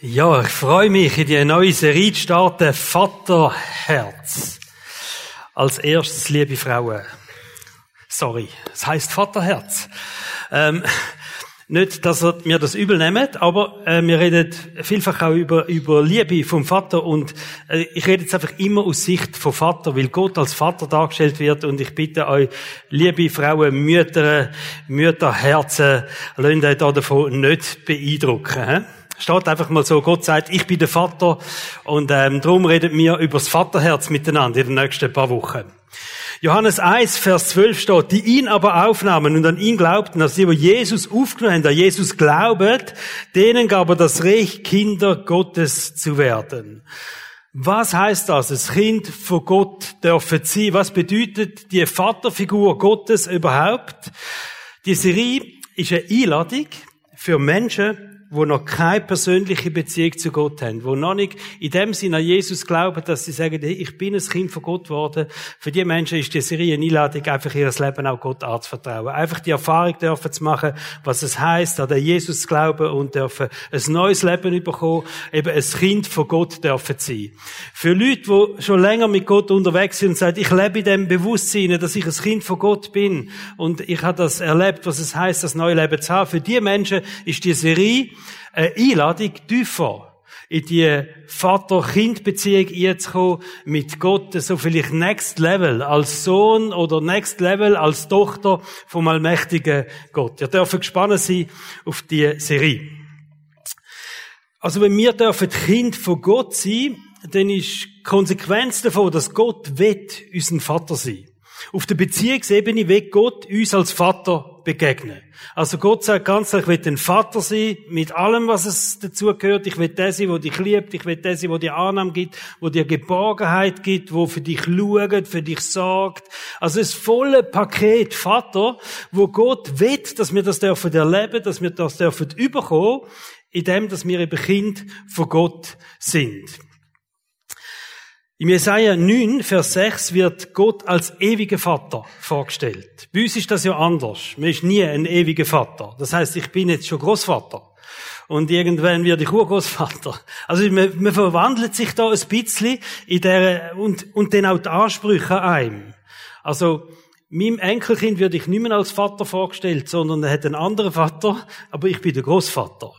Ja, ich freue mich, in die neue Serie zu starten, Vaterherz. Als erstes, liebe Frauen. Sorry, es heißt Vaterherz. Ähm, nicht, dass ihr mir das übel nehmt, aber äh, wir reden vielfach auch über, über Liebe vom Vater und äh, ich rede jetzt einfach immer aus Sicht vom Vater, weil Gott als Vater dargestellt wird und ich bitte euch, liebe Frauen, Mütter, Mütterherzen, lasst euch da davon nicht beeindrucken. He? Steht einfach mal so, Gott sagt, ich bin der Vater und ähm, darum reden wir über das Vaterherz miteinander in den nächsten paar Wochen. Johannes 1, Vers 12 steht, die ihn aber aufnahmen und an ihn glaubten, dass sie über Jesus aufgenommen haben, an Jesus glauben, denen gab er das Recht, Kinder Gottes zu werden. Was heißt das? Das Kind von Gott dürfen sie. Was bedeutet die Vaterfigur Gottes überhaupt? Die Serie ist eine Einladung für Menschen, wo noch keine persönliche Beziehung zu Gott haben, wo noch nicht in dem Sinne an Jesus glauben, dass sie sagen, ich bin ein Kind von Gott geworden. Für die Menschen ist die Serie eine Einladung, einfach ihr Leben auch Gott anzuvertrauen. Einfach die Erfahrung dürfen zu machen, was es heißt, an den Jesus zu glauben und dürfen ein neues Leben bekommen, eben ein Kind von Gott dürfen sein. Für Leute, die schon länger mit Gott unterwegs sind und sagen, ich lebe in dem Bewusstsein, dass ich ein Kind von Gott bin und ich habe das erlebt, was es heißt, das neue Leben zu haben. Für die Menschen ist die Serie eine Einladung tiefer in die Vater-Kind-Beziehung einzukommen mit Gott, so vielleicht Next Level als Sohn oder Next Level als Tochter vom allmächtigen Gott. Ihr dürft gespannt sein auf die Serie. Also wenn wir dürfen Kind von Gott sein, dann ist die Konsequenz davon, dass Gott wird unser Vater sein. Auf der Beziehungsebene will Gott uns als Vater begegnen. Also Gott sagt ganz klar, ich will ein Vater sein, mit allem, was es dazu gehört. Ich will der sein, der dich liebt. Ich will der sein, der dir Annahme gibt, der dir Geborgenheit gibt, der für dich schaut, für dich sorgt. Also das volle Paket Vater, wo Gott will, dass wir das dürfen erleben, dass wir das dürfen überkommen, in dem, dass wir eben Kind von Gott sind. Im Jesaja 9, Vers 6 wird Gott als ewiger Vater vorgestellt. Bei uns ist das ja anders. Man ist nie ein ewiger Vater. Das heißt, ich bin jetzt schon Großvater. Und irgendwann werde ich Urgroßvater. Also man, man verwandelt sich da ein bisschen in der, und, und dann auch die Ansprüche an einem. Also, meinem Enkelkind würde ich nicht mehr als Vater vorgestellt, sondern er hat einen anderen Vater, aber ich bin der Großvater.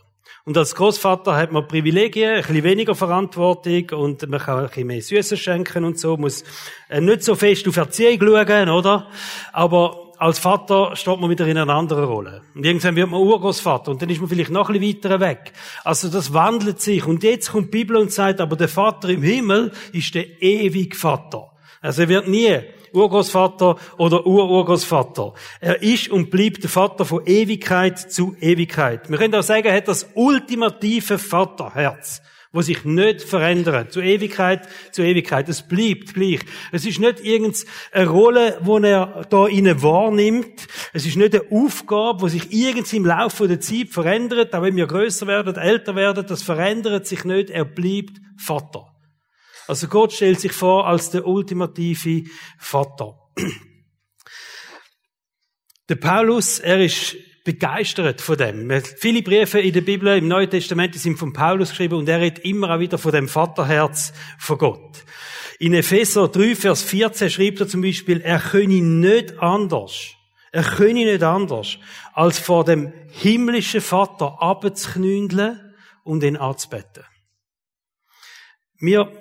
Und als Großvater hat man Privilegien, ein bisschen weniger Verantwortung und man kann ein bisschen mehr Süßes schenken und so, muss äh, nicht so fest auf Erziehung schauen, oder? Aber als Vater steht man wieder in einer anderen Rolle. Und irgendwann wird man Urgroßvater und dann ist man vielleicht noch ein bisschen weiter weg. Also das wandelt sich. Und jetzt kommt die Bibel und sagt, aber der Vater im Himmel ist der ewige Vater. Also er wird nie Urgroßvater oder Ururgroßvater. Er ist und bleibt der Vater von Ewigkeit zu Ewigkeit. Wir können auch sagen, er hat das ultimative Vaterherz wo sich nicht verändert. Zu Ewigkeit, zu Ewigkeit. Es bleibt gleich. Es ist nicht irgendeine Rolle, wo er da innen wahrnimmt. Es ist nicht eine Aufgabe, wo sich irgendwie im Laufe der Zeit verändert. Auch wenn wir größer werden, älter werden, das verändert sich nicht. Er bleibt Vater. Also Gott stellt sich vor als der ultimative Vater. Der Paulus, er ist begeistert von dem. Viele Briefe in der Bibel, im Neuen Testament, sind von Paulus geschrieben und er redet immer auch wieder von dem Vaterherz von Gott. In Epheser 3, Vers 14 schreibt er zum Beispiel, er könne nicht anders, er könne nicht anders, als vor dem himmlischen Vater abzuknündeln und ihn anzubeten. Wir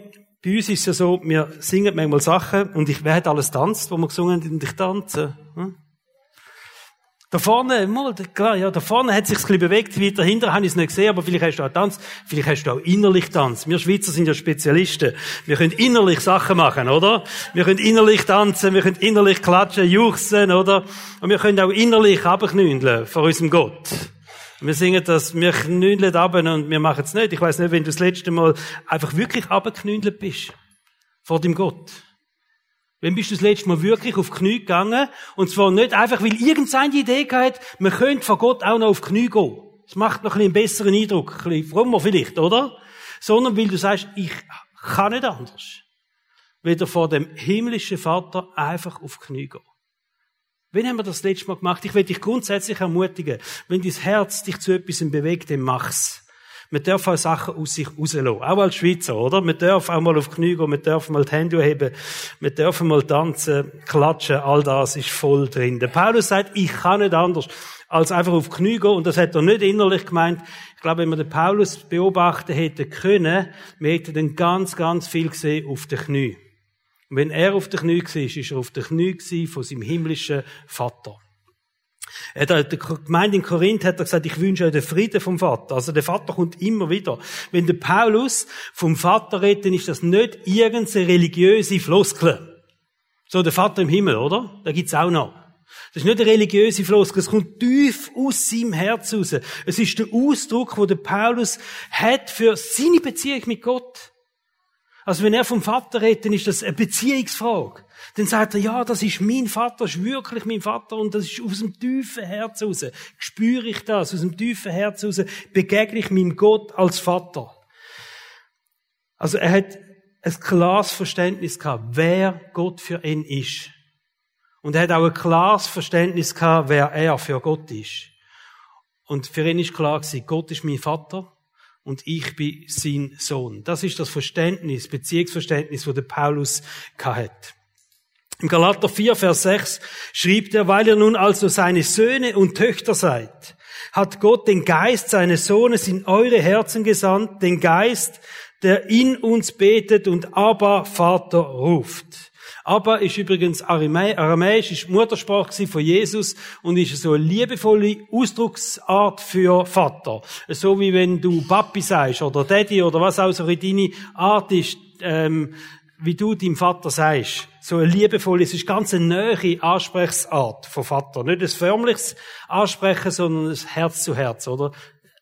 bei uns ist es ja so, wir singen manchmal Sachen und ich, wer hat alles tanzt, wo wir gesungen haben und ich tanze? Hm? Da vorne, mal, klar, ja, da vorne hat sich's ein bewegt, weiter hinten habe ich es nicht gesehen, aber vielleicht hast du auch Tanz, vielleicht hast du auch innerlich Tanz. Wir Schweizer sind ja Spezialisten. Wir können innerlich Sachen machen, oder? Wir können innerlich tanzen, wir können innerlich klatschen, juchzen, oder? Und wir können auch innerlich abknündeln vor unserem Gott. Wir singen das, wir knündeln ab und wir machen es nicht. Ich weiß nicht, wenn du das letzte Mal einfach wirklich abgeknündelt bist. Vor dem Gott. Wenn bist du das letzte Mal wirklich auf Knie gegangen? Und zwar nicht einfach, weil irgendeine Idee hat, man könnte vor Gott auch noch auf Knie gehen. Das macht noch ein einen besseren Eindruck. Ein bisschen frommer vielleicht, oder? Sondern weil du sagst, ich kann nicht anders. Weder vor dem himmlischen Vater einfach auf Knie gehen. Wann haben wir das letzte Mal gemacht? Ich will dich grundsätzlich ermutigen, wenn dein Herz dich zu etwas bewegt, dann mach's. Man darf auch Sachen aus sich rauslassen. Auch als Schweizer, oder? Man darf auch mal auf die Knie gehen, man darf mal die Hände heben, man darf mal tanzen, klatschen, all das ist voll drin. Der Paulus sagt, ich kann nicht anders, als einfach auf die Knie gehen. Und das hat er nicht innerlich gemeint. Ich glaube, wenn wir den Paulus beobachten hätten können, wir hätten dann ganz, ganz viel gesehen auf den Knie. Und wenn er auf den Knie war, ist er auf den Knie von seinem himmlischen Vater. Er der Gemeinde in Korinth hat er gesagt, ich wünsche euch den Frieden vom Vater. Also der Vater kommt immer wieder. Wenn der Paulus vom Vater redet, dann ist das nicht irgendeine religiöse Floskel. So der Vater im Himmel, oder? Da gibt's auch noch. Das ist nicht eine religiöse Floskel, es kommt tief aus seinem Herz raus. Es ist der Ausdruck, wo der Paulus hat für seine Beziehung mit Gott. Also wenn er vom Vater redet, dann ist das eine Beziehungsfrage. Dann sagt er, ja, das ist mein Vater, das ist wirklich mein Vater und das ist aus dem tiefen Herz raus. Spüre ich das, aus dem tiefen Herz raus, begegne ich meinem Gott als Vater. Also er hat ein klares Verständnis gehabt, wer Gott für ihn ist. Und er hat auch ein klares Verständnis gehabt, wer er für Gott ist. Und für ihn ist klar gewesen, Gott ist mein Vater und ich bin sein Sohn. Das ist das Verständnis, Beziehungsverständnis, das der Paulus hat. Im Galater 4, Vers 6 schrieb er, weil ihr nun also seine Söhne und Töchter seid, hat Gott den Geist seines Sohnes in eure Herzen gesandt, den Geist, der in uns betet und aber Vater ruft. Aber ist übrigens aramäisch, ist Muttersprache von Jesus und ist so eine liebevolle Ausdrucksart für Vater. So wie wenn du Papi sagst oder Daddy oder was auch so in deine Art ist, ähm, wie du deinem Vater sagst. So ein liebevolles, es ist ganz eine neue Ansprechsart von Vater. Nicht ein förmliches Ansprechen, sondern ein Herz zu Herz, oder?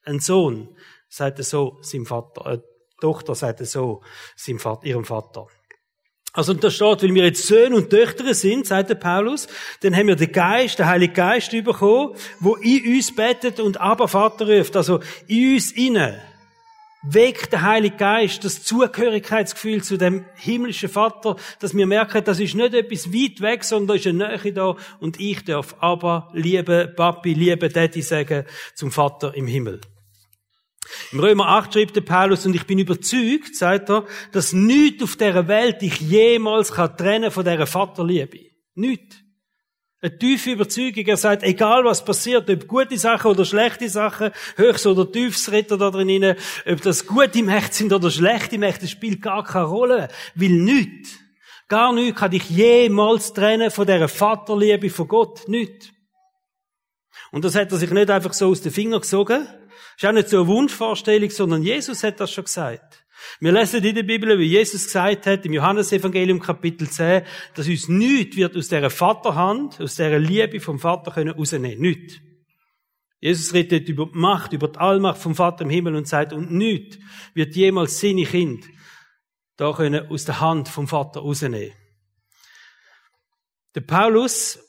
Ein Sohn sagt so seinem Vater, eine Tochter sagt so seinem Vater, ihrem Vater. Also, und da steht, weil wir jetzt Söhne und Töchter sind, sagt der Paulus, dann haben wir den Geist, den Heiligen Geist bekommen, wo in uns betet und aber Vater ruft. Also, in uns innen weckt der Heilige Geist das Zugehörigkeitsgefühl zu dem himmlischen Vater, dass wir merken, das ist nicht etwas weit weg, sondern da ist eine Nähe da und ich darf aber liebe Papi, liebe Daddy sagen zum Vater im Himmel. Im Römer 8 schreibt der Paulus, und ich bin überzeugt, sagt er, dass nichts auf dieser Welt dich jemals kann trennen von dieser Vaterliebe. Nichts. Eine tiefe Überzeugung. Er sagt, egal was passiert, ob gute Sachen oder schlechte Sachen, höchst oder tiefs redet da drin ob das gute Mächte sind oder schlechte Mächte, spielt gar keine Rolle. Weil nichts, gar nichts kann dich jemals trennen von dieser Vaterliebe von Gott. Nichts. Und das hat er sich nicht einfach so aus den Fingern gesogen. Das ist auch nicht so eine Wunschvorstellung, sondern Jesus hat das schon gesagt. Wir lesen in der Bibel, wie Jesus gesagt hat, im Johannesevangelium Kapitel 10, dass uns nichts wird aus dieser Vaterhand, aus dieser Liebe vom Vater können rausnehmen. Nichts. Jesus redet über die Macht, über die Allmacht vom Vater im Himmel und sagt, und nichts wird jemals seine Kind da können aus der Hand vom Vater rausnehmen. Der Paulus,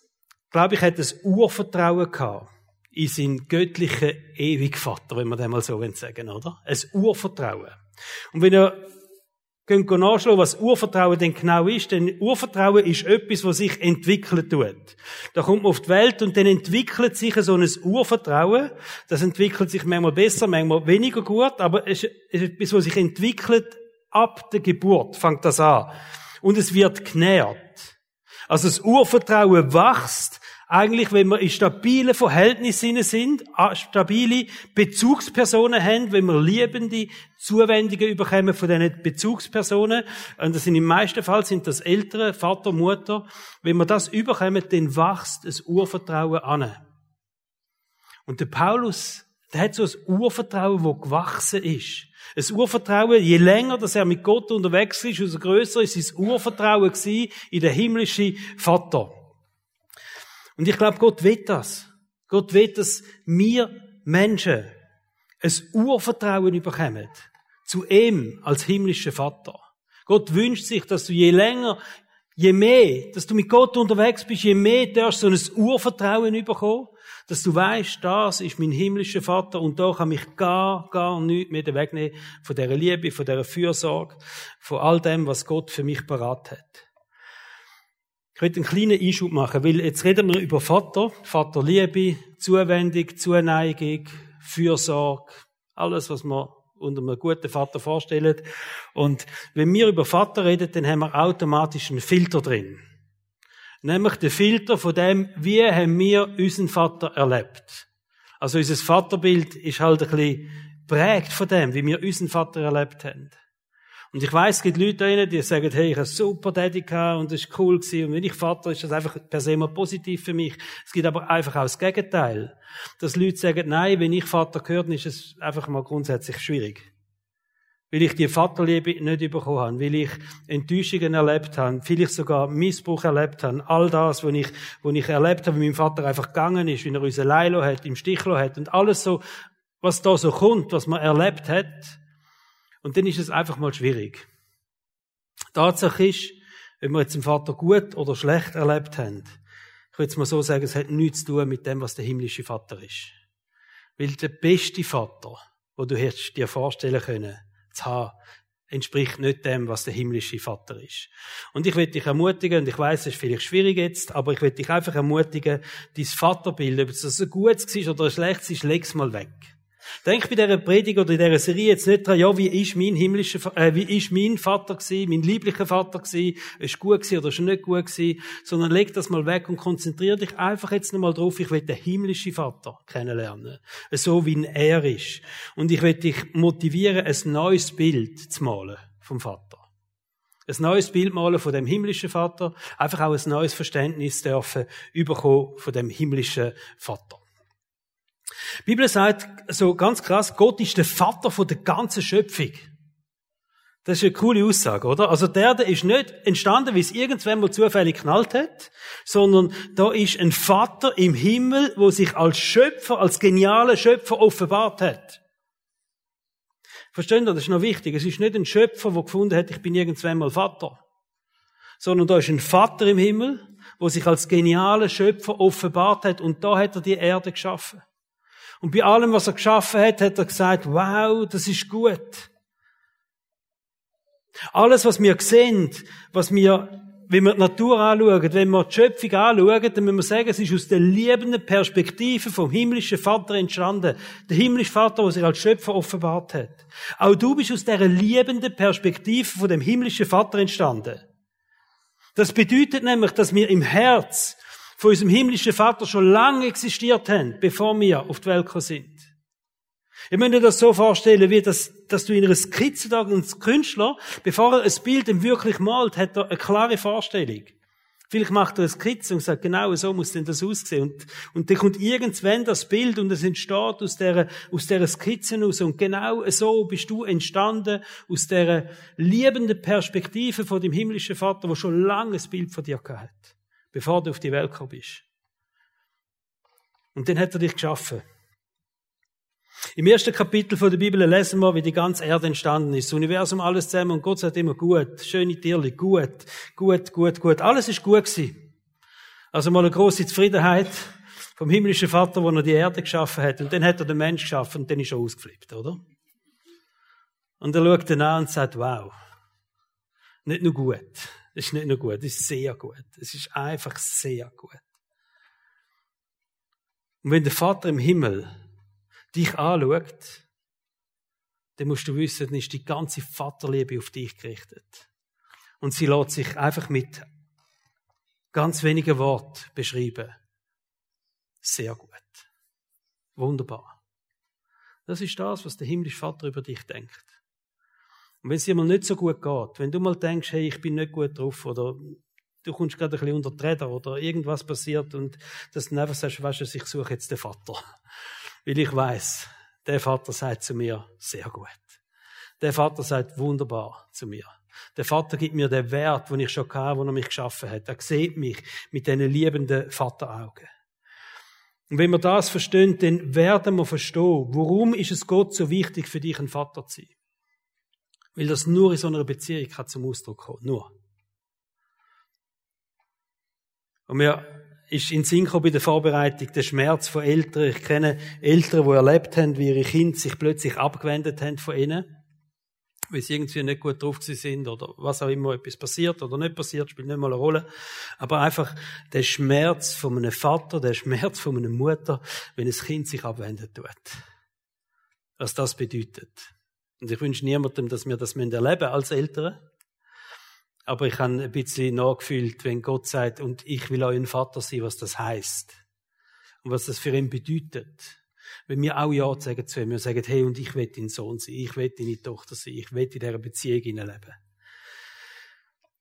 glaube ich, hat ein Urvertrauen gehabt in seinen göttlichen ewigen Vater, wenn man dem mal so sagen, oder? Ein Urvertrauen. Und wenn ihr könnt nachschauen, was Urvertrauen denn genau ist, denn Urvertrauen ist etwas, was sich entwickeln tut. Da kommt man auf die Welt und dann entwickelt sich so ein Urvertrauen. Das entwickelt sich manchmal besser, manchmal weniger gut, aber es ist etwas, was sich entwickelt ab der Geburt, fängt das an. Und es wird genährt. Also das Urvertrauen wächst, eigentlich, wenn wir in stabilen Verhältnissen sind, stabile Bezugspersonen haben, wenn wir liebende Zuwendungen überkommen von diesen Bezugspersonen, und das sind im meisten Fall sind das Eltern, Vater, Mutter, wenn wir das überkommen, dann wächst das Urvertrauen an. Und der Paulus, der hat so ein Urvertrauen, wo gewachsen ist. Ein Urvertrauen, je länger, dass er mit Gott unterwegs ist, umso größer ist sein Urvertrauen in den himmlischen Vater. Und ich glaube, Gott will das. Gott will, dass wir Menschen ein Urvertrauen bekommen zu ihm als himmlischer Vater. Gott wünscht sich, dass du je länger, je mehr, dass du mit Gott unterwegs bist, je mehr darfst du so ein Urvertrauen bekommen, dass du weißt, das ist mein himmlischer Vater und da kann mich gar, gar nichts mehr wegnehmen von dieser Liebe, von dieser Fürsorge, von all dem, was Gott für mich parat hat. Ich möchte einen kleinen Einschub machen, weil jetzt reden wir über Vater, Vaterliebe, Zuwendung, Zuneigung, Fürsorge, alles, was wir unter einem guten Vater vorstellen. Und wenn wir über Vater reden, dann haben wir automatisch einen Filter drin. Nämlich den Filter von dem, wie haben wir unseren Vater erlebt. Also unser Vaterbild ist halt ein bisschen prägt von dem, wie wir unseren Vater erlebt haben. Und ich weiß, es gibt Leute da die sagen, hey, ich habe super Daddy gehabt und das ist cool gewesen. Und wenn ich Vater, ist das einfach per se mal positiv für mich. Es gibt aber einfach auch das Gegenteil. Dass Leute sagen, nein, wenn ich Vater gehört, ist es einfach mal grundsätzlich schwierig. Weil ich die Vaterliebe nicht bekommen habe, weil ich Enttäuschungen erlebt habe, vielleicht sogar Missbrauch erlebt habe, all das, was ich, was ich erlebt habe, wie mein Vater einfach gegangen ist, wie er uns allein hat, im Stich hat und alles so, was da so kommt, was man erlebt hat, und dann ist es einfach mal schwierig. Tatsache ist, wenn wir jetzt den Vater gut oder schlecht erlebt haben, ich würde es mal so sagen, es hat nichts zu tun mit dem, was der himmlische Vater ist. Weil der beste Vater, wo du dir vorstellen können, zu haben, entspricht nicht dem, was der himmlische Vater ist. Und ich will dich ermutigen, und ich weiß, es ist vielleicht schwierig jetzt, aber ich will dich einfach ermutigen, dein Vaterbild, ob es ein gutes war oder ein schlechtes ist, leg's mal weg. Denk bei dieser Predigt oder in dieser Serie jetzt nicht dran, ja, wie ist mein himmlischer, äh, wie ist mein Vater gewesen, mein lieblicher Vater gewesen, ist gut gewesen oder ist nicht gut gewesen, sondern leg das mal weg und konzentriere dich einfach jetzt nochmal drauf, ich will den himmlischen Vater kennenlernen. So wie er ist. Und ich will dich motivieren, ein neues Bild zu malen vom Vater. Ein neues Bild malen von dem himmlischen Vater, einfach auch ein neues Verständnis dürfen überkommen von dem himmlischen Vater. Die Bibel sagt so ganz krass, Gott ist der Vater von der ganzen Schöpfung. Das ist eine coole Aussage, oder? Also der, der ist nicht entstanden, wie es irgendwann mal zufällig knallt hat, sondern da ist ein Vater im Himmel, wo sich als Schöpfer, als genialer Schöpfer offenbart hat. Verstehen Sie? Das ist noch wichtig. Es ist nicht ein Schöpfer, der gefunden hat, ich bin irgendwann mal Vater. Sondern da ist ein Vater im Himmel, wo sich als genialer Schöpfer offenbart hat und da hat er die Erde geschaffen. Und bei allem, was er geschaffen hat, hat er gesagt, wow, das ist gut. Alles, was wir sehen, was wir, wenn wir die Natur anschauen, wenn wir die Schöpfung anschauen, dann müssen wir sagen, es ist aus der liebenden Perspektive vom himmlischen Vater entstanden. Der himmlische Vater, der sich als Schöpfer offenbart hat. Auch du bist aus dieser liebenden Perspektive von dem himmlischen Vater entstanden. Das bedeutet nämlich, dass wir im Herz von unserem himmlischen Vater schon lange existiert haben, bevor wir auf die Welt sind. Ich möchte dir das so vorstellen, wie das, dass du in einer Skizze da, ein Künstler, bevor er ein Bild wirklich malt, hat er eine klare Vorstellung. Vielleicht macht er eine Skizze und sagt, genau so muss denn das aussehen. Und, und dann kommt irgendwann das Bild und es entsteht aus dieser, aus dieser Skizze raus. Und genau so bist du entstanden, aus dieser liebenden Perspektive von dem himmlischen Vater, der schon lange ein Bild von dir gehabt hat bevor du auf die Welt gekommen bist. Und dann hat er dich geschaffen. Im ersten Kapitel der Bibel lesen wir, wie die ganze Erde entstanden ist. Das Universum, alles zusammen und Gott sagt immer gut, schöne Tierli, gut, gut, gut, gut. Alles ist gut gewesen. Also mal eine große Zufriedenheit vom himmlischen Vater, wo er die Erde geschaffen hat. Und dann hat er den Mensch geschaffen und dann ist er ausgeflippt, oder? Und er schaut dann an und sagt, wow, nicht nur gut, das ist nicht nur gut, das ist sehr gut. Es ist einfach sehr gut. Und wenn der Vater im Himmel dich anschaut, dann musst du wissen, dann ist die ganze Vaterliebe auf dich gerichtet. Und sie lässt sich einfach mit ganz wenigen Worten beschreiben. Sehr gut. Wunderbar. Das ist das, was der himmlische Vater über dich denkt. Und wenn es dir mal nicht so gut geht, wenn du mal denkst, hey, ich bin nicht gut drauf oder du kommst gerade ein bisschen unter die Räder oder irgendwas passiert und dass du einfach sagst, weißt du, ich suche jetzt den Vater. Weil ich weiß, der Vater sagt zu mir, sehr gut. Der Vater sagt wunderbar zu mir. Der Vater gibt mir den Wert, den ich schon hatte, wo er mich geschaffen hat. Er sieht mich mit diesen liebenden Vateraugen. Und wenn wir das verstehen, dann werden wir verstehen, warum ist es Gott so wichtig für dich, ein Vater zu sein. Weil das nur in so einer Beziehung kann zum Ausdruck kommen. Nur. Und mir ist in Sinn bei der Vorbereitung der Schmerz von Eltern. Ich kenne Eltern, die erlebt haben, wie ihre Kinder sich plötzlich abgewendet haben von ihnen. Weil sie irgendwie nicht gut drauf sind oder was auch immer, etwas passiert oder nicht passiert, spielt nicht mal eine Rolle. Aber einfach der Schmerz von einem Vater, der Schmerz von einer Mutter, wenn ein Kind sich abwendet tut. Was das bedeutet. Und ich wünsche niemandem, dass wir das erleben als Eltern. Aber ich habe ein bisschen nachgefühlt, wenn Gott sagt, und ich will euer Vater sein, was das heißt. Und was das für ihn bedeutet. Wenn wir auch Ja sagen zu ihm, wir sagen, hey, und ich will dein Sohn sein, ich will deine Tochter sein, ich will in dieser Beziehung leben.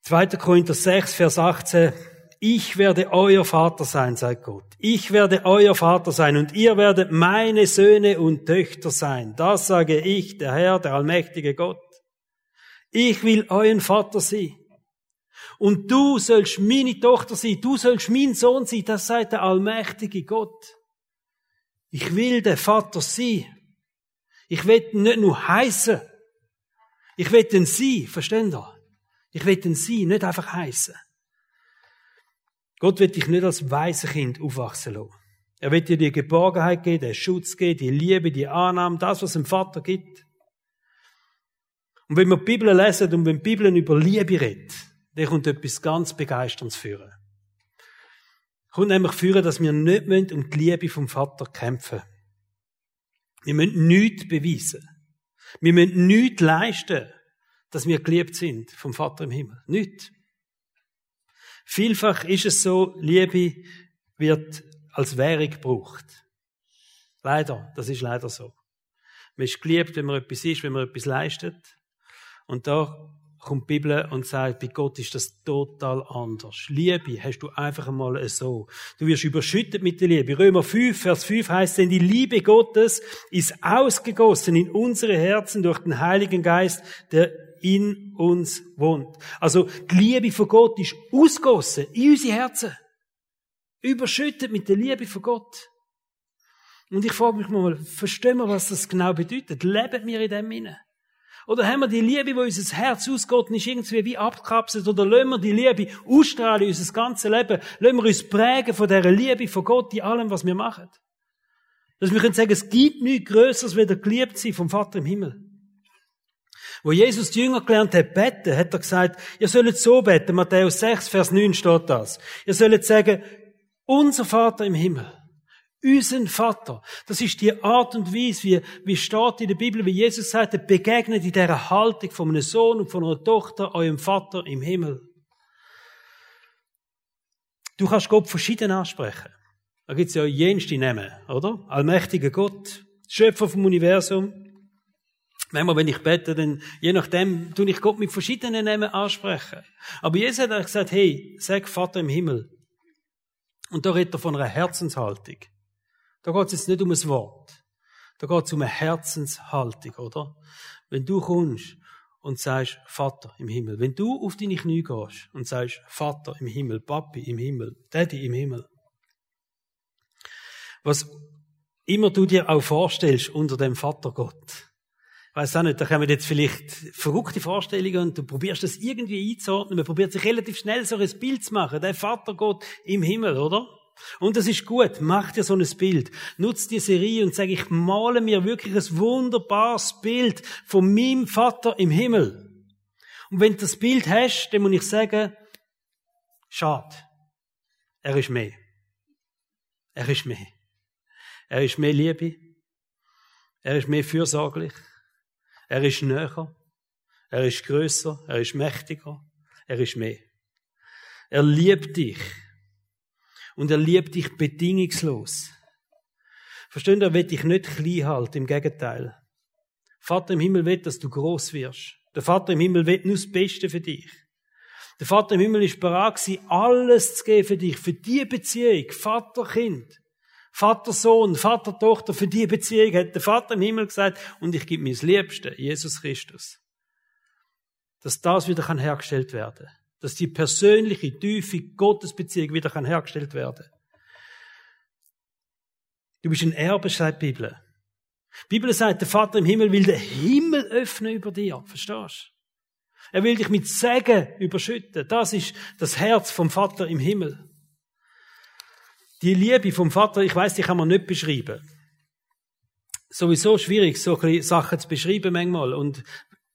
2. Korinther 6, Vers 18. Ich werde euer Vater sein, sagt Gott. Ich werde euer Vater sein und ihr werdet meine Söhne und Töchter sein. Das sage ich, der Herr, der allmächtige Gott. Ich will euren Vater sein. Und du sollst meine Tochter sein, du sollst mein Sohn sein, das sagt der allmächtige Gott. Ich will der Vater sein. Ich will nicht nur heißen. Ich will ihn sein, versteht ihr? Ich will ihn sein, nicht einfach heißen. Gott wird dich nicht als weise Kind aufwachsen lassen. Er wird dir die Geborgenheit geben, den Schutz geben, die Liebe, die Annahme, das, was dem Vater gibt. Und wenn wir die Bibel lesen und wenn die Bibel über Liebe redet, dann kommt etwas ganz Begeisterndes führen. Kommt nämlich führen, dass wir nicht um die Liebe vom Vater kämpfen. Wir müssen nichts beweisen. Wir müssen nichts leisten, dass wir geliebt sind vom Vater im Himmel. Nichts. Vielfach ist es so, Liebe wird als Währung gebraucht. Leider, das ist leider so. Man ist geliebt, wenn man etwas ist, wenn man etwas leistet. Und da kommt die Bibel und sagt, bei Gott ist das total anders. Liebe hast du einfach einmal so. Du wirst überschüttet mit der Liebe. Römer 5, Vers 5 heißt, denn die Liebe Gottes ist ausgegossen in unsere Herzen durch den Heiligen Geist, der in uns wohnt. Also, die Liebe von Gott ist ausgossen in unsere Herzen. Überschüttet mit der Liebe von Gott. Und ich frage mich mal, verstehen wir, was das genau bedeutet? Leben wir in dem Sinne? Oder haben wir die Liebe, wo unser Herz ausgeht, nicht irgendwie wie abgekapselt? Oder lassen wir die Liebe ausstrahlen in unser ganzes Leben? Lassen wir uns prägen von dieser Liebe von Gott in allem, was wir machen? Dass wir können sagen, es gibt nichts Größeres, wie der geliebt sein vom Vater im Himmel. Wo Jesus die Jünger gelernt hat, beten, hat er gesagt, ihr sollt so beten. Matthäus 6, Vers 9 steht das. Ihr sollt sagen, unser Vater im Himmel. Unseren Vater. Das ist die Art und Weise, wie, wie steht in der Bibel, wie Jesus sagte, begegnet in dieser Haltung von einem Sohn und von einer Tochter eurem Vater im Himmel. Du kannst Gott verschieden ansprechen. Da gibt es ja jenste Namen, oder? Allmächtiger Gott, Schöpfer vom Universum. Manchmal, wenn ich bete, dann, je nachdem, tue ich Gott mit verschiedenen Namen ansprechen. Aber Jesus hat gesagt, hey, sag Vater im Himmel. Und da redet er von einer Herzenshaltung. Da geht es jetzt nicht um ein Wort. Da geht es um eine Herzenshaltung, oder? Wenn du kommst und sagst, Vater im Himmel, wenn du auf deine Knie gehst und sagst, Vater im Himmel, Papi im Himmel, Daddy im Himmel, was immer du dir auch vorstellst unter dem Vater Gott, weiß auch nicht, da kommen jetzt vielleicht verrückte Vorstellungen und du probierst das irgendwie einzuordnen. Man probiert sich relativ schnell so ein Bild zu machen. Der Vater Gott im Himmel, oder? Und das ist gut. Mach dir so ein Bild. Nutz die Serie und sag, ich male mir wirklich ein wunderbares Bild von meinem Vater im Himmel. Und wenn du das Bild hast, dann muss ich sagen, schade. Er ist mehr. Er ist mehr. Er ist mehr Liebe. Er ist mehr fürsorglich. Er ist näher. Er ist größer. Er ist mächtiger. Er ist mehr. Er liebt dich und er liebt dich bedingungslos. Versteht er will dich nicht klein halten, im Gegenteil. Vater im Himmel will, dass du groß wirst. Der Vater im Himmel will nur das Beste für dich. Der Vater im Himmel ist bereit alles zu geben für dich, für die Beziehung, Vater-Kind. Vater-Sohn, Vater-Tochter, für die Beziehung hat der Vater im Himmel gesagt, und ich gebe das Liebste, Jesus Christus. Dass das wieder hergestellt werden kann dass die persönliche, tiefe Gottesbeziehung wieder kann hergestellt werden Du bist ein Erbe, sagt die Bibel. Die Bibel sagt, der Vater im Himmel will den Himmel öffnen über dir. Verstehst du? Er will dich mit Segen überschütten. Das ist das Herz vom Vater im Himmel. Die Liebe vom Vater, ich weiß, die kann man nicht beschreiben. Sowieso schwierig, so Sachen zu beschreiben manchmal. Und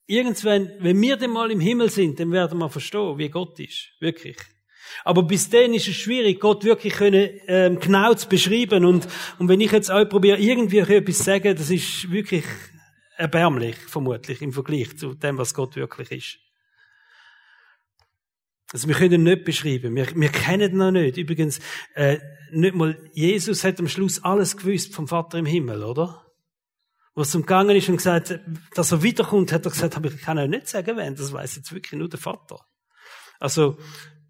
Irgendwann, wenn wir dann mal im Himmel sind, dann werden wir verstehen, wie Gott ist. Wirklich. Aber bis dann ist es schwierig, Gott wirklich können, ähm, genau zu beschreiben. Und, und wenn ich jetzt auch probiere, irgendwie etwas zu sagen, das ist wirklich Erbärmlich, vermutlich, im Vergleich zu dem, was Gott wirklich ist. Also wir können ihn nicht beschreiben. Wir, wir kennen ihn noch nicht. Übrigens, äh, nicht mal Jesus hat am Schluss alles gewusst vom Vater im Himmel, oder? Was umgegangen ist und gesagt, dass er wiederkommt, hat er gesagt, aber ich kann auch nicht sagen, wen. Das weiß jetzt wirklich nur der Vater. Also,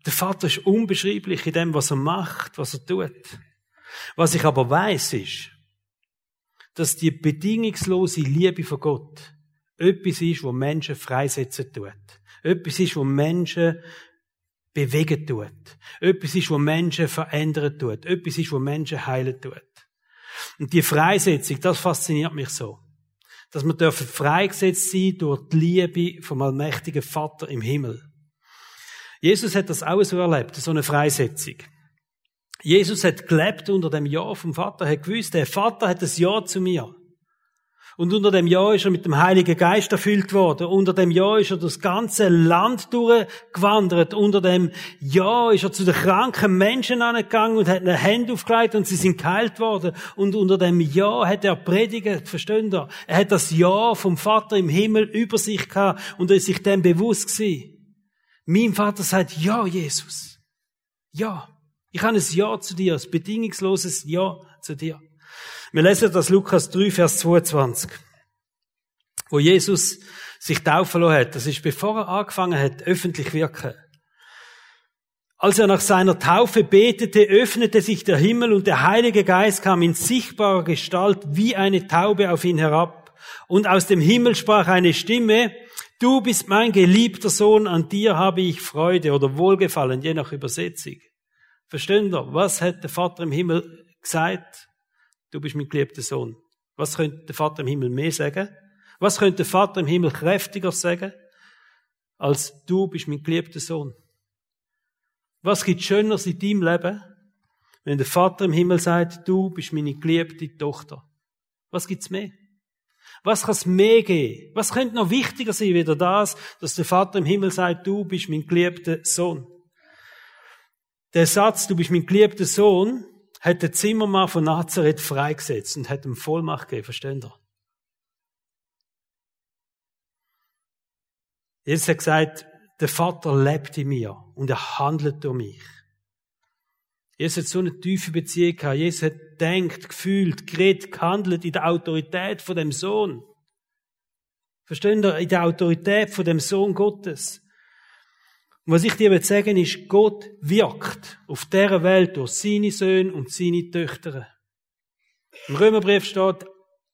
der Vater ist unbeschreiblich in dem, was er macht, was er tut. Was ich aber weiß, ist, dass die bedingungslose Liebe von Gott etwas ist, wo Menschen freisetzen tut. Etwas ist, wo Menschen bewegen tut. Etwas ist, wo Menschen verändern tut. Etwas ist, wo Menschen heilen tut. Und die Freisetzung, das fasziniert mich so. Dass wir dürfen freigesetzt sein durch die Liebe vom allmächtigen Vater im Himmel. Jesus hat das auch so erlebt, so eine Freisetzung. Jesus hat gelebt unter dem Ja vom Vater, hat gewusst, der Vater hat das Ja zu mir. Und unter dem Jahr ist er mit dem Heiligen Geist erfüllt worden. Unter dem Jahr ist er das ganze Land durchgewandert. Unter dem Jahr ist er zu den kranken Menschen angegangen und hat eine Hände aufgelegt und sie sind geheilt worden. Und unter dem Jahr hat er predigt, versteht ihr? Er hat das Ja vom Vater im Himmel über sich gehabt und er ist sich dem bewusst gewesen. Mein Vater sagt, ja, Jesus. Ja. Ich habe ein Ja zu dir, ein bedingungsloses Ja zu dir. Wir lesen das Lukas 3, Vers 22, wo Jesus sich taufen lassen hat. Das ist bevor er angefangen hat, öffentlich wirken. Als er nach seiner Taufe betete, öffnete sich der Himmel und der Heilige Geist kam in sichtbarer Gestalt wie eine Taube auf ihn herab. Und aus dem Himmel sprach eine Stimme, du bist mein geliebter Sohn, an dir habe ich Freude oder Wohlgefallen, je nach Übersetzung. Verstehen ihr, was hat der Vater im Himmel gesagt? Du bist mein geliebter Sohn. Was könnte der Vater im Himmel mehr sagen? Was könnte der Vater im Himmel kräftiger sagen, als du bist mein geliebter Sohn? Was gibt Schöneres in deinem Leben, wenn der Vater im Himmel sagt, du bist meine geliebte Tochter? Was gibt's mehr? Was kann es mehr geben? Was könnte noch wichtiger sein, wieder das, dass der Vater im Himmel sagt, du bist mein geliebter Sohn? Der Satz, du bist mein geliebter Sohn, hat der Zimmermann von Nazareth freigesetzt und hat ihm Vollmacht gegeben, versteht ihr? Jesus hat gesagt, der Vater lebt in mir und er handelt durch mich. Jesus hat so eine tiefe Beziehung gehabt. Jesus hat denkt, gefühlt, geredet, gehandelt in der Autorität von dem Sohn. Verstehen ihr? In der Autorität von dem Sohn Gottes. Und was ich dir sagen will, ist, Gott wirkt auf dieser Welt durch seine Söhne und seine Töchter. Im Römerbrief steht,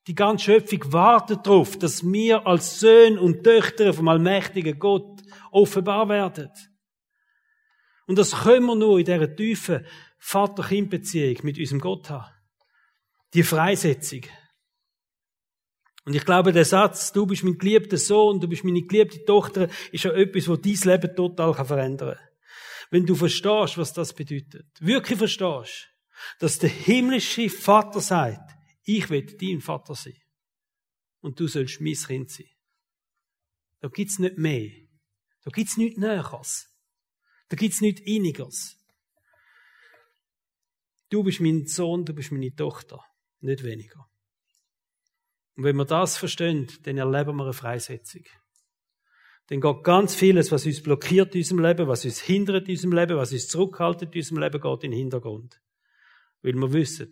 die ganze Schöpfung wartet darauf, dass wir als Söhne und Töchter vom allmächtigen Gott offenbar werden. Und das können wir nur in dieser tiefen Vater-Kind-Beziehung mit unserem Gott haben. Die Freisetzung. Und ich glaube, der Satz, du bist mein geliebter Sohn, du bist meine geliebte Tochter, ist ja etwas, was dein Leben total verändern kann. Wenn du verstehst, was das bedeutet, wirklich verstehst, dass der himmlische Vater sagt, ich will dein Vater sein. Und du sollst mein Kind sein. Da gibt's nicht mehr. Da gibt's nichts Näheres. Da gibt's nichts Innigeres. Du bist mein Sohn, du bist meine Tochter. Nicht weniger. Und wenn wir das verstehen, dann erleben wir eine Freisetzung. Dann geht ganz vieles, was uns blockiert in unserem Leben, was uns hindert in unserem Leben, was uns zurückhaltet in unserem Leben, geht in den Hintergrund. Weil wir wissen,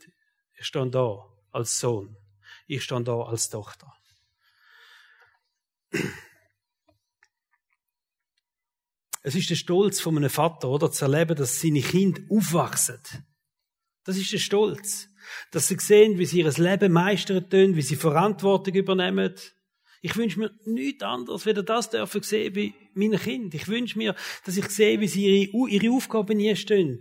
ich stehe da als Sohn. Ich stehe da als Tochter. Es ist der Stolz von einem Vater, oder? Zu erleben, dass seine Kinder aufwachsen. Das ist der Stolz. Dass sie sehen, wie sie ihr Leben meistern tun, wie sie Verantwortung übernehmen. Ich wünsche mir nichts anderes, weder das dürfen sehen wie meine Kinder. Ich wünsche mir, dass ich sehe, wie sie ihre, ihre Aufgaben nie stehen.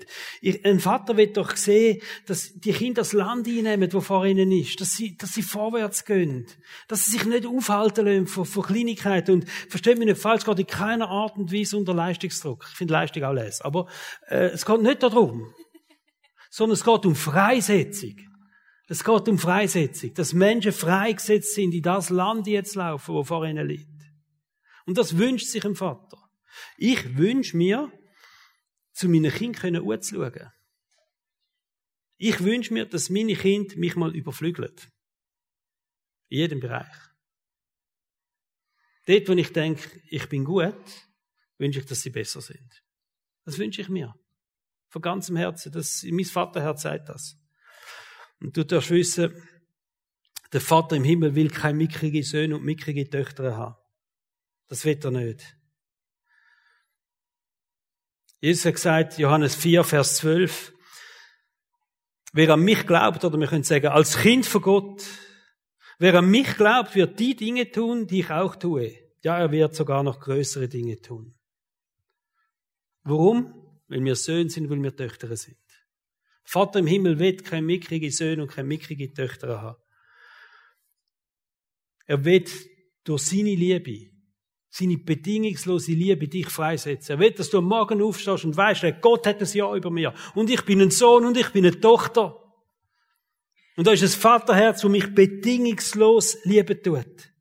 Ein Vater wird doch sehen, dass die Kinder das Land einnehmen, wo vor ihnen ist, dass sie, dass sie vorwärts gehen, dass sie sich nicht aufhalten lassen von, von Kleinigkeiten. Und versteht mich nicht falsch, geht in keiner Art und Weise unter Leistungsdruck. Ich finde Leistung auch les. Aber äh, es geht nicht darum sondern es geht um Freisetzung. Es geht um Freisetzung, dass Menschen freigesetzt sind, in das Land jetzt laufen, wo vor ihnen liegt. Und das wünscht sich ein Vater. Ich wünsche mir, zu meinen Kindern anzuschauen. Ich wünsche mir, dass meine Kinder mich mal überflügeln. In jedem Bereich. Dort, wo ich denke, ich bin gut, wünsche ich, dass sie besser sind. Das wünsche ich mir. Von ganzem Herzen. Das, mein Vaterherz sagt das. Und du darfst wissen, der Vater im Himmel will keine mickrige Söhne und mickrige Töchter haben. Das will er nicht. Jesus hat gesagt, Johannes 4, Vers 12, wer an mich glaubt, oder wir können sagen, als Kind von Gott, wer an mich glaubt, wird die Dinge tun, die ich auch tue. Ja, er wird sogar noch größere Dinge tun. Warum? Weil wir Söhne sind, weil wir Töchter sind. Vater im Himmel will keine mickrige Söhne und keine mickrige Töchter haben. Er will durch seine Liebe, seine bedingungslose Liebe dich freisetzen. Er will, dass du am Morgen aufstehst und weißt, Gott hat ein Ja über mir. Und ich bin ein Sohn und ich bin eine Tochter. Und da ist ein Vaterherz, das mich bedingungslos lieben tut.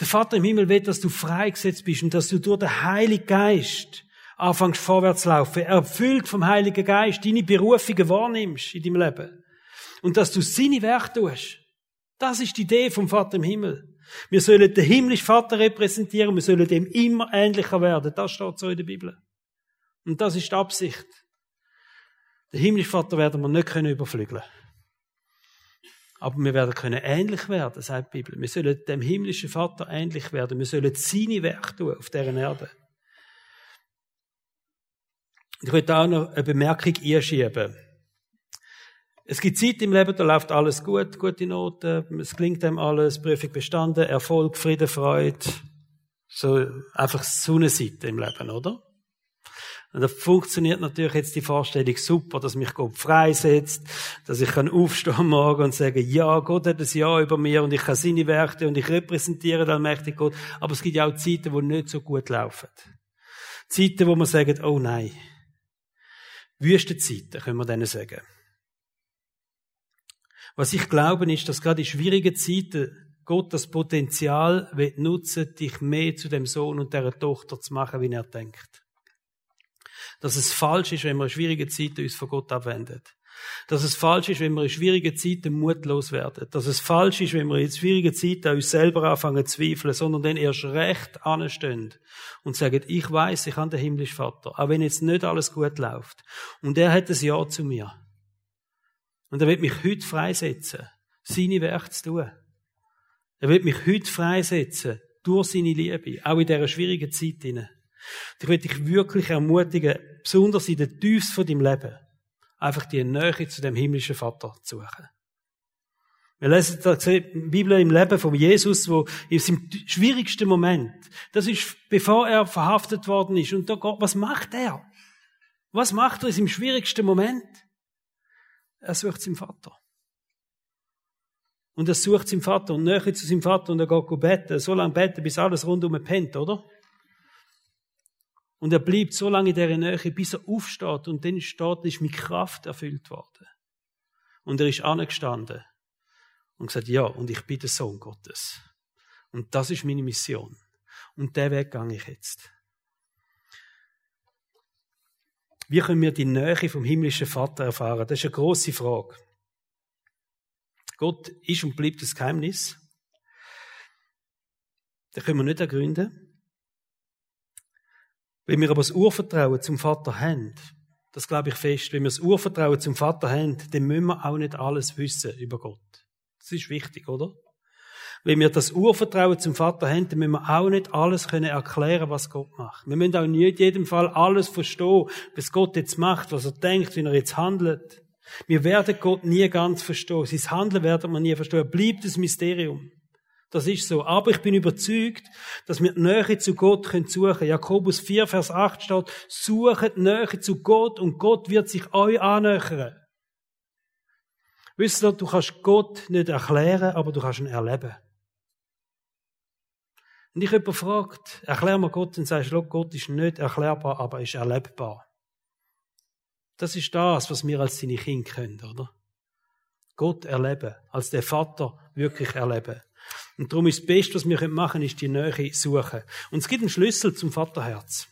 Der Vater im Himmel will, dass du freigesetzt bist und dass du durch den Heiligen Geist anfängst vorwärts zu laufen, erfüllt vom Heiligen Geist, deine Berufungen wahrnimmst in deinem Leben. Und dass du seine Werke tust. Das ist die Idee vom Vater im Himmel. Wir sollen den himmlischen Vater repräsentieren, wir sollen dem immer ähnlicher werden. Das steht so in der Bibel. Und das ist die Absicht. Den himmlischen Vater werden wir nicht überflügeln können. Aber wir werden können ähnlich werden, sagt die Bibel. Wir sollen dem himmlischen Vater ähnlich werden. Wir sollen seine Werke tun auf dieser Erde. Ich möchte auch noch eine Bemerkung einschieben. Es gibt Zeit im Leben, da läuft alles gut, gute Noten, es klingt einem alles, Prüfung bestanden, Erfolg, Friede, Freude. So einfach Sonnenseite im Leben, oder? Und da funktioniert natürlich jetzt die Vorstellung super, dass mich Gott freisetzt, dass ich kann aufstehen morgen und sagen, ja, Gott hat ein Ja über mir und ich kann seine Werke und ich repräsentiere den allmächtigen Gott. Aber es gibt ja auch Zeiten, die nicht so gut laufen. Zeiten, wo man sagt, oh nein. Wüstenzeiten, können wir denen sagen. Was ich glaube, ist, dass gerade in schwierigen Zeiten Gott das Potenzial nutzen dich mehr zu dem Sohn und der Tochter zu machen, wie er denkt. Dass es falsch ist, wenn wir in schwierigen Zeiten uns von Gott abwendet. Dass es falsch ist, wenn wir in schwierigen Zeiten mutlos werden. Dass es falsch ist, wenn wir in schwierigen Zeiten an uns selber anfangen zu zweifeln, sondern dann erst recht anstehen und sagen, ich weiß, ich habe den himmlischen Vater, auch wenn jetzt nicht alles gut läuft. Und er hat ein Ja zu mir. Und er wird mich heute freisetzen, seine Werke zu tun. Er wird mich heute freisetzen, durch seine Liebe, auch in dieser schwierigen Zeit hinein. Ich will dich wirklich ermutigen, besonders in den Tiefs von deinem Leben, einfach die Nähe zu dem himmlischen Vater zu suchen. Wir lesen die Bibel im Leben von Jesus, wo in seinem schwierigsten Moment, das ist, bevor er verhaftet worden ist, und da Gott, was macht er? Was macht er in seinem schwierigsten Moment? Er sucht seinen Vater. Und er sucht seinen Vater und näher zu seinem Vater und er geht beten, so lange beten, bis alles rundum pennt, oder? Und er bleibt so lange in dieser Nähe, bis er aufsteht und dann steht, ist mit Kraft erfüllt worden. Und er ist angestanden und gesagt, ja, und ich bin der Sohn Gottes. Und das ist meine Mission. Und der Weg gehe ich jetzt. Wie können wir die Nähe vom himmlischen Vater erfahren? Das ist eine große Frage. Gott ist und bleibt das Geheimnis. Das können wir nicht ergründen. Wenn wir aber das Urvertrauen zum Vater haben, das glaube ich fest, wenn wir das Urvertrauen zum Vater haben, dann müssen wir auch nicht alles wissen über Gott. Das ist wichtig, oder? Wenn wir das Urvertrauen zum Vater haben, dann müssen wir auch nicht alles können erklären, was Gott macht. Wir müssen auch nicht in jedem Fall alles verstehen, was Gott jetzt macht, was er denkt, wie er jetzt handelt. Wir werden Gott nie ganz verstehen. Sein Handeln werden wir nie verstehen. Er bleibt ein Mysterium. Das ist so. Aber ich bin überzeugt, dass wir die Nähe zu Gott können suchen. Jakobus 4, Vers 8 steht, sucht die Nähe zu Gott und Gott wird sich euch annähern. Wisst ihr, du kannst Gott nicht erklären, aber du kannst ihn erleben. Und ich jemand fragt, erklär mir Gott und sagst, Gott ist nicht erklärbar, aber ist erlebbar. Das ist das, was wir als seine Kinder können, oder? Gott erleben, als der Vater wirklich erleben. Und darum ist das Beste, was wir machen können, ist die Nähe suchen. Und es gibt einen Schlüssel zum Vaterherz.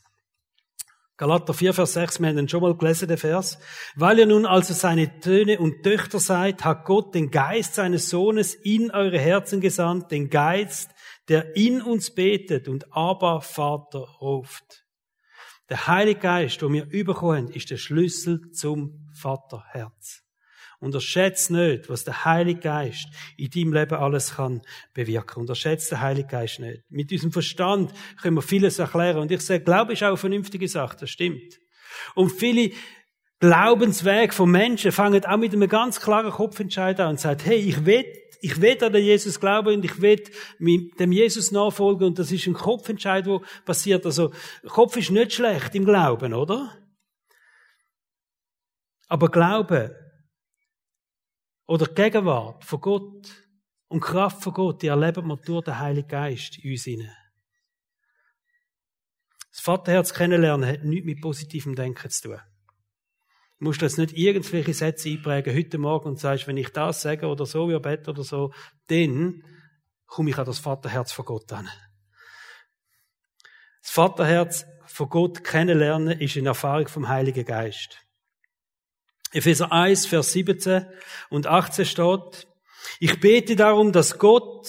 Galater 4, Vers 6, wir haben den schon mal gelesen, den Vers. Weil ihr nun also seine Töne und Töchter seid, hat Gott den Geist seines Sohnes in eure Herzen gesandt, den Geist, der in uns betet und aber Vater ruft. Der Heilige Geist, wo wir überkommen, ist der Schlüssel zum Vaterherz. Unterschätze nicht, was der Heilige Geist in deinem Leben alles kann bewirken. Unterschätze den Heiligen Geist nicht. Mit unserem Verstand können wir vieles erklären. Und ich sage, Glaube ist auch eine vernünftige Sache, das stimmt. Und viele Glaubenswege von Menschen fangen auch mit einem ganz klaren Kopfentscheid an und sagen, hey, ich will, ich will an den Jesus glauben und ich will dem Jesus nachfolgen und das ist ein Kopfentscheid, wo passiert. Also, Kopf ist nicht schlecht im Glauben, oder? Aber Glauben oder die Gegenwart von Gott und die Kraft von Gott, die erleben wir durch den Heiligen Geist in uns hinein. Das Vaterherz kennenlernen hat nichts mit positivem Denken zu tun. Du musst jetzt nicht irgendwelche Sätze einprägen heute Morgen und sagst, wenn ich das sage oder so, wie Bett oder so, dann komme ich an das Vaterherz von Gott an. Das Vaterherz von Gott kennenlernen ist eine Erfahrung vom Heiligen Geist. Epheser 1, Vers 17 und 18 steht, ich bete darum, dass Gott,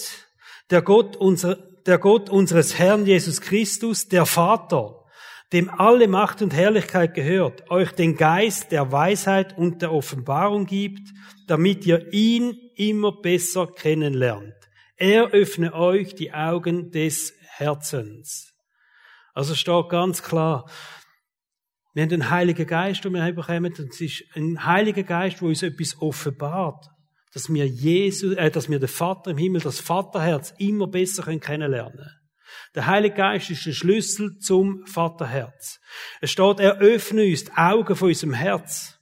der Gott, unser, der Gott unseres Herrn Jesus Christus, der Vater, dem alle Macht und Herrlichkeit gehört, euch den Geist der Weisheit und der Offenbarung gibt, damit ihr ihn immer besser kennenlernt. Er öffne euch die Augen des Herzens. Also steht ganz klar, wir haben den Heiligen Geist, den wir bekommen, und es ist ein Heiliger Geist, der uns etwas offenbart. Dass wir Jesus, äh, dass wir den Vater im Himmel, das Vaterherz immer besser können kennenlernen Der Heilige Geist ist der Schlüssel zum Vaterherz. Es steht, er öffnet uns die Augen von unserem Herz.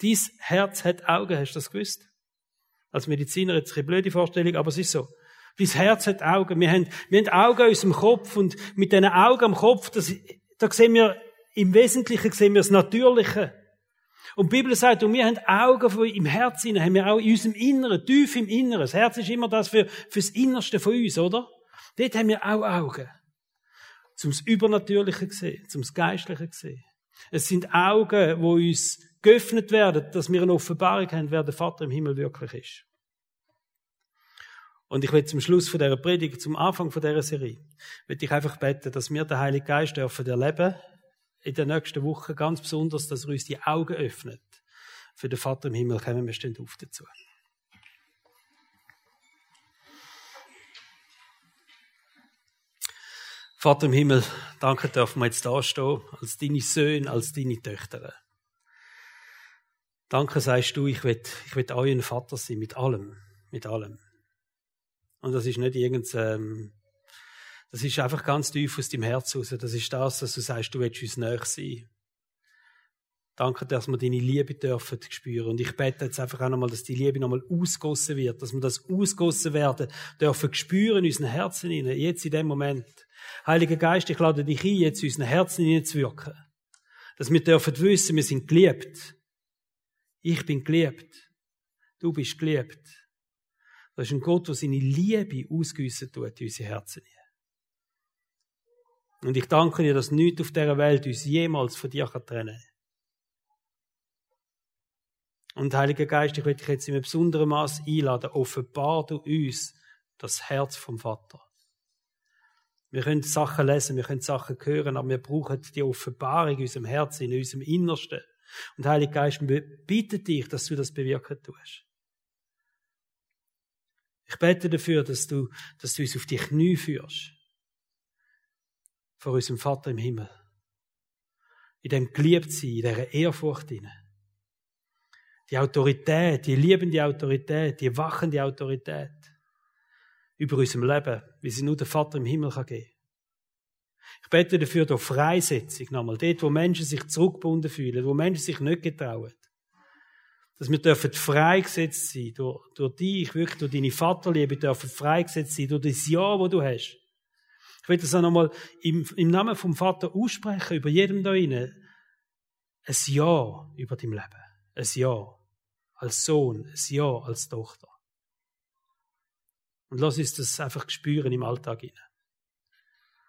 Dies Herz hat Augen, hast du das gewusst? Als Mediziner jetzt eine blöde Vorstellung, aber es ist so. Dein Herz hat Augen. Wir haben, wir haben Augen in unserem Kopf und mit diesen Augen am Kopf, das, da sehen wir im Wesentlichen sehen wir das Natürliche. Und die Bibel sagt, und wir haben Augen im Herzen, haben wir auch in unserem Inneren, tief im Inneren. Das Herz ist immer das für, fürs Innerste von uns, oder? Dort haben wir auch Augen. Zum Übernatürliche sehen, zum Geistliche sehen. Es sind Augen, wo uns geöffnet werden, dass wir eine Offenbarung haben, wer der Vater im Himmel wirklich ist. Und ich will zum Schluss von dieser Predigt, zum Anfang von dieser Serie, will ich einfach beten, dass wir den Heiligen Geist dürfen erleben in der nächsten Woche ganz besonders, dass er uns die Augen öffnet. Für den Vater im Himmel kommen wir stehen auf dazu. Vater im Himmel, danke dürfen wir jetzt da stehen, als deine Söhne, als deine Töchter. Danke sagst du, ich will, ich will euer Vater sein, mit allem, mit allem. Und das ist nicht irgendein, ähm, das ist einfach ganz tief aus deinem Herz raus. Das ist das, dass du sagst, du willst uns näher sein. Danke, dass wir deine Liebe dürfen spüren. Und ich bete jetzt einfach auch nochmal, dass die Liebe nochmal ausgossen wird, dass wir das ausgossen werden dürfen spüren in unseren Herzen hinein, jetzt in dem Moment. Heiliger Geist, ich lade dich ein, jetzt in unseren Herzen hinein zu wirken. Dass wir dürfen wissen, wir sind geliebt. Ich bin geliebt. Du bist geliebt. Das ist ein Gott, der seine Liebe ausgüssen tut in unsere Herzen hinein. Und ich danke dir, dass nichts auf dieser Welt uns jemals von dir trennen kann. Und Heiliger Geist, ich will dich jetzt in einem besonderen Maß einladen, offenbar du uns das Herz vom Vater. Wir können Sachen lesen, wir können Sachen hören, aber wir brauchen die Offenbarung in unserem Herzen, in unserem Innersten. Und Heiliger Geist, wir bitten dich, dass du das bewirken tust. Ich bete dafür, dass du, dass du uns auf die Knie führst vor unserem Vater im Himmel. In dem Geliebtsein, in dieser Ehrfurcht hinein. Die Autorität, die liebende Autorität, die wachende Autorität über unserem Leben, wie sie nur der Vater im Himmel kann geben. Ich bete dafür durch Freisetzung nochmal, dort, wo Menschen sich zurückgebunden fühlen, wo Menschen sich nicht getrauen. Dass wir dürfen freigesetzt sein, durch, durch dich, wirklich durch deine Vaterliebe dürfen freigesetzt sein, durch das Ja, wo du hast. Ich will das auch nochmal im, im Namen vom Vater aussprechen, über jedem da inne. Ein Ja über dein Leben. Ein Ja. Als Sohn, ein Ja als Tochter. Und lass uns das einfach spüren im Alltag inne.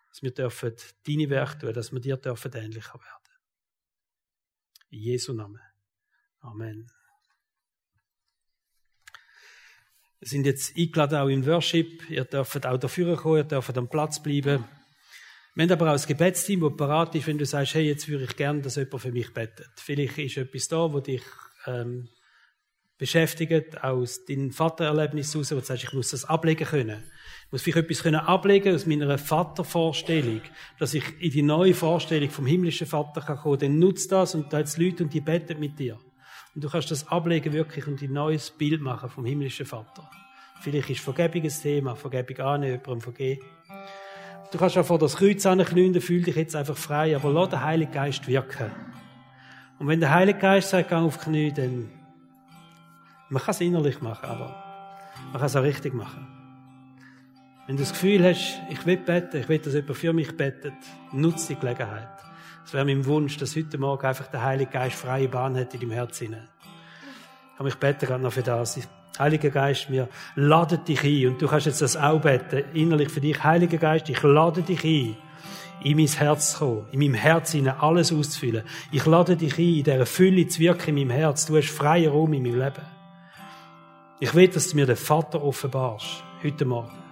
Dass wir dürfen deine Werke tun, dass wir dir dürfen ähnlicher werden. In Jesu Namen. Amen. Wir sind jetzt eingeladen auch in Worship. Ihr dürft auch dafür kommen, ihr dürft am Platz bleiben. Wir haben aber auch ein Gebetsteam, das parat ist, wenn du sagst, hey, jetzt würde ich gerne, dass jemand für mich betet. Vielleicht ist etwas da, wo dich ähm, beschäftigt, aus deinem Vatererlebnis heraus, wo du sagst, ich muss das ablegen können. Ich muss vielleicht etwas können ablegen aus meiner Vatervorstellung, dass ich in die neue Vorstellung vom himmlischen Vater kann kommen. Dann nutzt das und da jetzt Leute und die beten mit dir. Und du kannst das ablegen wirklich und ein neues Bild machen vom himmlischen Vater. Vielleicht ist Vergebung ein Thema, Vergebung annehmen, jemandem vergeben. Du kannst auch vor das Kreuz anknien, fühl dich jetzt einfach frei, aber lass den Heiligen Geist wirken. Und wenn der Heilige Geist sagt, geh auf die Knie, dann, man kann es innerlich machen, aber man kann es auch richtig machen. Wenn du das Gefühl hast, ich will beten, ich will, dass jemand für mich betet, nutze die Gelegenheit. Es wäre mein Wunsch, dass heute Morgen einfach der Heilige Geist freie Bahn hat in deinem Herzen. Aber ich bete gerade noch für das. Heiliger Geist, wir laden dich ein. Und du kannst jetzt das auch beten, innerlich für dich. Heiliger Geist, ich lade dich ein, in mein Herz zu kommen, in meinem Herz hinein alles auszufüllen. Ich lade dich ein, in dieser Fülle zu wirken in meinem Herz. Du hast freien Raum in meinem Leben. Ich will, dass du mir den Vater offenbarst, heute Morgen.